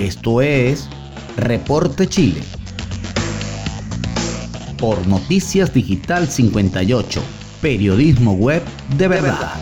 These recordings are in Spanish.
Esto es Reporte Chile. Por Noticias Digital 58, periodismo web de verdad.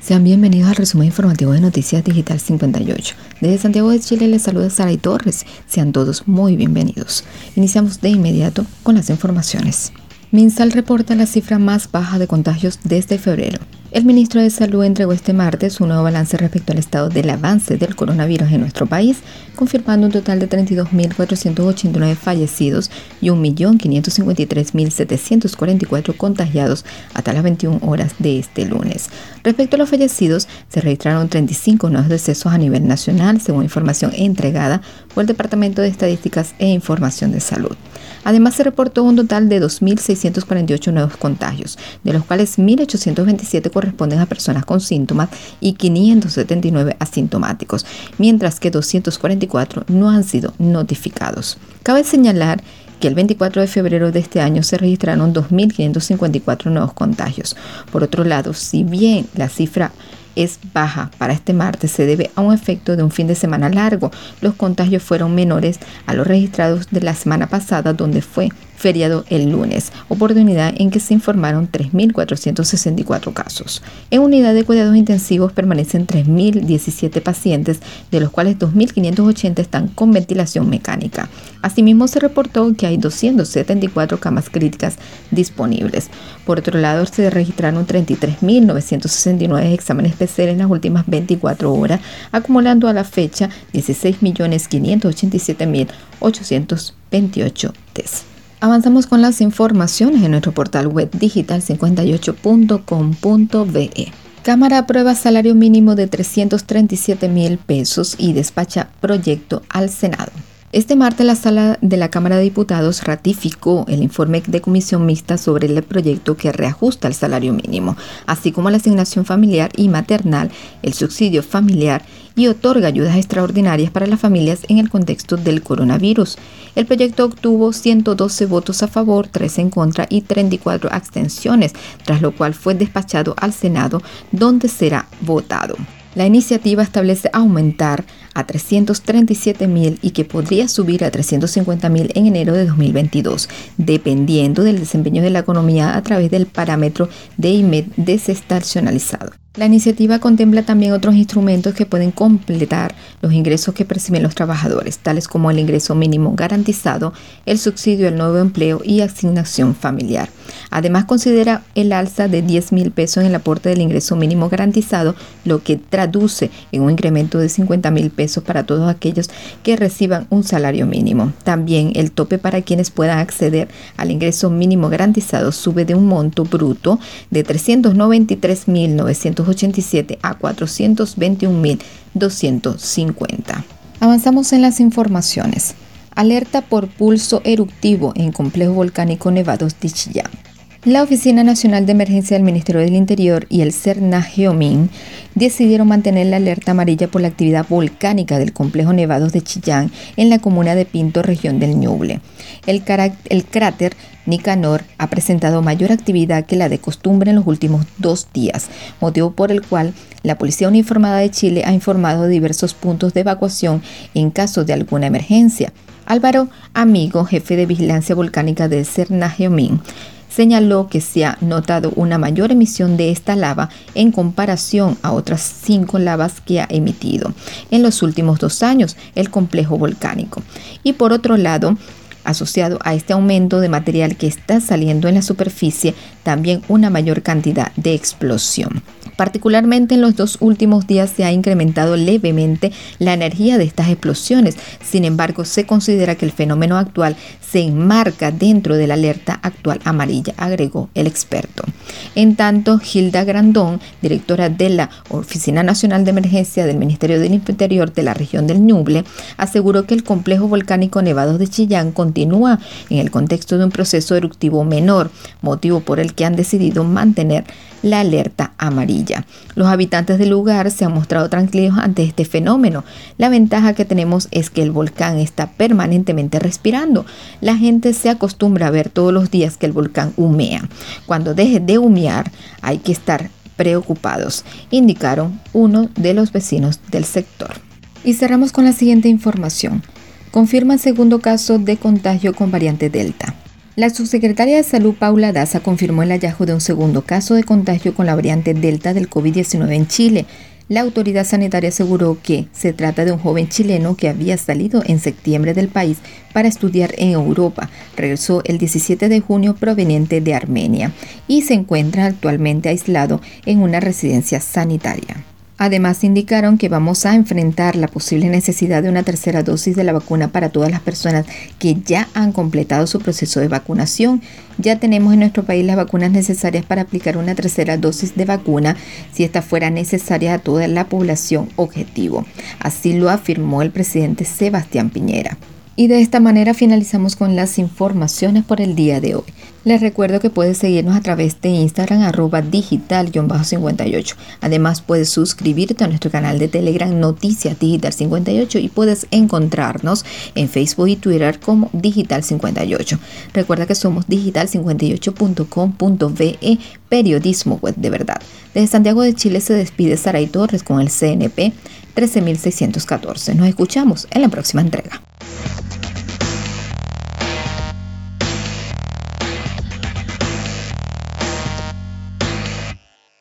Sean bienvenidos al resumen informativo de Noticias Digital 58. Desde Santiago de Chile les saluda Sara Torres. Sean todos muy bienvenidos. Iniciamos de inmediato con las informaciones. Minsal reporta la cifra más baja de contagios desde febrero. El ministro de Salud entregó este martes un nuevo balance respecto al estado del avance del coronavirus en nuestro país, confirmando un total de 32.489 fallecidos y 1.553.744 contagiados hasta las 21 horas de este lunes. Respecto a los fallecidos, se registraron 35 nuevos decesos a nivel nacional, según información entregada por el Departamento de Estadísticas e Información de Salud. Además, se reportó un total de 2.648 nuevos contagios, de los cuales 1.827 corresponden a personas con síntomas y 579 asintomáticos, mientras que 244 no han sido notificados. Cabe señalar que el 24 de febrero de este año se registraron 2.554 nuevos contagios. Por otro lado, si bien la cifra es baja para este martes se debe a un efecto de un fin de semana largo. Los contagios fueron menores a los registrados de la semana pasada, donde fue feriado el lunes, oportunidad en que se informaron 3.464 casos. En unidad de cuidados intensivos permanecen 3.017 pacientes, de los cuales 2.580 están con ventilación mecánica. Asimismo, se reportó que hay 274 camas críticas disponibles. Por otro lado, se registraron 33.969 exámenes PCR en las últimas 24 horas, acumulando a la fecha 16.587.828 test. Avanzamos con las informaciones en nuestro portal web digital58.com.be. Cámara aprueba salario mínimo de 337 mil pesos y despacha proyecto al Senado. Este martes la sala de la Cámara de Diputados ratificó el informe de comisión mixta sobre el proyecto que reajusta el salario mínimo, así como la asignación familiar y maternal, el subsidio familiar y otorga ayudas extraordinarias para las familias en el contexto del coronavirus. El proyecto obtuvo 112 votos a favor, 3 en contra y 34 abstenciones, tras lo cual fue despachado al Senado, donde será votado. La iniciativa establece aumentar a 337 mil y que podría subir a 350 mil en enero de 2022, dependiendo del desempeño de la economía a través del parámetro de IMED desestacionalizado. La iniciativa contempla también otros instrumentos que pueden completar los ingresos que perciben los trabajadores, tales como el ingreso mínimo garantizado, el subsidio al nuevo empleo y asignación familiar. Además, considera el alza de 10 mil pesos en el aporte del ingreso mínimo garantizado, lo que traduce en un incremento de 50 mil pesos para todos aquellos que reciban un salario mínimo. También el tope para quienes puedan acceder al ingreso mínimo garantizado sube de un monto bruto de 393 mil 487 a 421.250. Avanzamos en las informaciones. Alerta por pulso eruptivo en complejo volcánico Nevados de Chillán. La Oficina Nacional de Emergencia del Ministerio del Interior y el CERNA Geomin decidieron mantener la alerta amarilla por la actividad volcánica del complejo Nevados de Chillán en la comuna de Pinto, región del Ñuble. El, cráter Nicanor ha presentado mayor actividad que la de costumbre en los últimos dos días, motivo por el cual la Policía Uniformada de Chile ha informado de diversos puntos de evacuación en caso de alguna emergencia. Álvaro Amigo, jefe de vigilancia volcánica del CERNA Geomin, señaló que se ha notado una mayor emisión de esta lava en comparación a otras cinco lavas que ha emitido en los últimos dos años el complejo volcánico. Y por otro lado, asociado a este aumento de material que está saliendo en la superficie, también una mayor cantidad de explosión. Particularmente en los dos últimos días se ha incrementado levemente la energía de estas explosiones. Sin embargo, se considera que el fenómeno actual se enmarca dentro de la alerta actual amarilla, agregó el experto. En tanto, Gilda Grandón, directora de la Oficina Nacional de Emergencia del Ministerio del Interior de la región del Ñuble, aseguró que el complejo volcánico Nevados de Chillán continúa en el contexto de un proceso eruptivo menor, motivo por el que han decidido mantener la alerta amarilla. Los habitantes del lugar se han mostrado tranquilos ante este fenómeno. La ventaja que tenemos es que el volcán está permanentemente respirando. La gente se acostumbra a ver todos los días que el volcán humea. Cuando deje de hay que estar preocupados, indicaron uno de los vecinos del sector. Y cerramos con la siguiente información. Confirma el segundo caso de contagio con variante Delta. La subsecretaria de Salud Paula Daza confirmó el hallazgo de un segundo caso de contagio con la variante Delta del COVID-19 en Chile. La autoridad sanitaria aseguró que se trata de un joven chileno que había salido en septiembre del país para estudiar en Europa. Regresó el 17 de junio proveniente de Armenia y se encuentra actualmente aislado en una residencia sanitaria. Además, indicaron que vamos a enfrentar la posible necesidad de una tercera dosis de la vacuna para todas las personas que ya han completado su proceso de vacunación. Ya tenemos en nuestro país las vacunas necesarias para aplicar una tercera dosis de vacuna si esta fuera necesaria a toda la población objetivo. Así lo afirmó el presidente Sebastián Piñera. Y de esta manera finalizamos con las informaciones por el día de hoy. Les recuerdo que puedes seguirnos a través de Instagram arroba digital-58. Además puedes suscribirte a nuestro canal de Telegram Noticias Digital 58 y puedes encontrarnos en Facebook y Twitter como Digital 58. Recuerda que somos digital58.com.be, periodismo web de verdad. Desde Santiago de Chile se despide Saray Torres con el CNP 13614. Nos escuchamos en la próxima entrega.